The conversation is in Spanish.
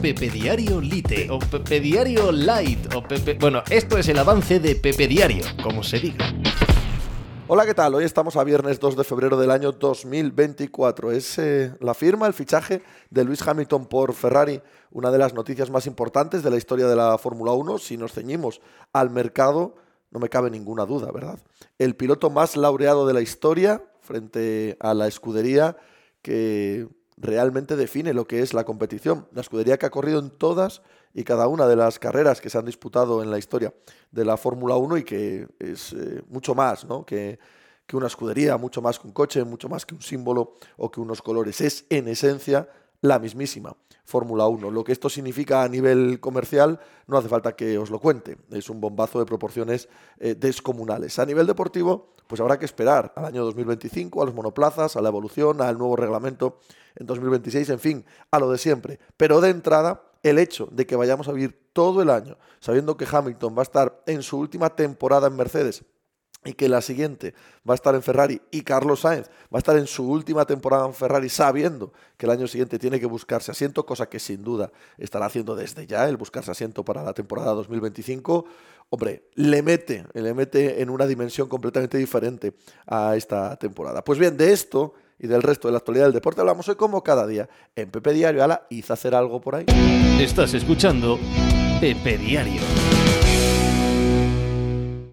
Pepe Diario Lite o Pepe Diario Light o Pepe... Bueno, esto es el avance de Pepe Diario, como se diga. Hola, ¿qué tal? Hoy estamos a viernes 2 de febrero del año 2024. Es eh, la firma, el fichaje de Luis Hamilton por Ferrari, una de las noticias más importantes de la historia de la Fórmula 1. Si nos ceñimos al mercado, no me cabe ninguna duda, ¿verdad? El piloto más laureado de la historia frente a la escudería que realmente define lo que es la competición. La escudería que ha corrido en todas y cada una de las carreras que se han disputado en la historia de la Fórmula 1 y que es eh, mucho más ¿no? que, que una escudería, mucho más que un coche, mucho más que un símbolo o que unos colores. Es en esencia la mismísima Fórmula 1. Lo que esto significa a nivel comercial no hace falta que os lo cuente. Es un bombazo de proporciones eh, descomunales. A nivel deportivo, pues habrá que esperar al año 2025, a los monoplazas, a la evolución, al nuevo reglamento en 2026, en fin, a lo de siempre. Pero de entrada, el hecho de que vayamos a vivir todo el año sabiendo que Hamilton va a estar en su última temporada en Mercedes y que la siguiente va a estar en Ferrari y Carlos Sainz va a estar en su última temporada en Ferrari sabiendo que el año siguiente tiene que buscarse asiento, cosa que sin duda estará haciendo desde ya el buscarse asiento para la temporada 2025, hombre, le mete, le mete en una dimensión completamente diferente a esta temporada. Pues bien, de esto y del resto de la actualidad del deporte hablamos hoy como cada día en Pepe Diario. Ala, hizo hacer algo por ahí. Estás escuchando Pepe Diario.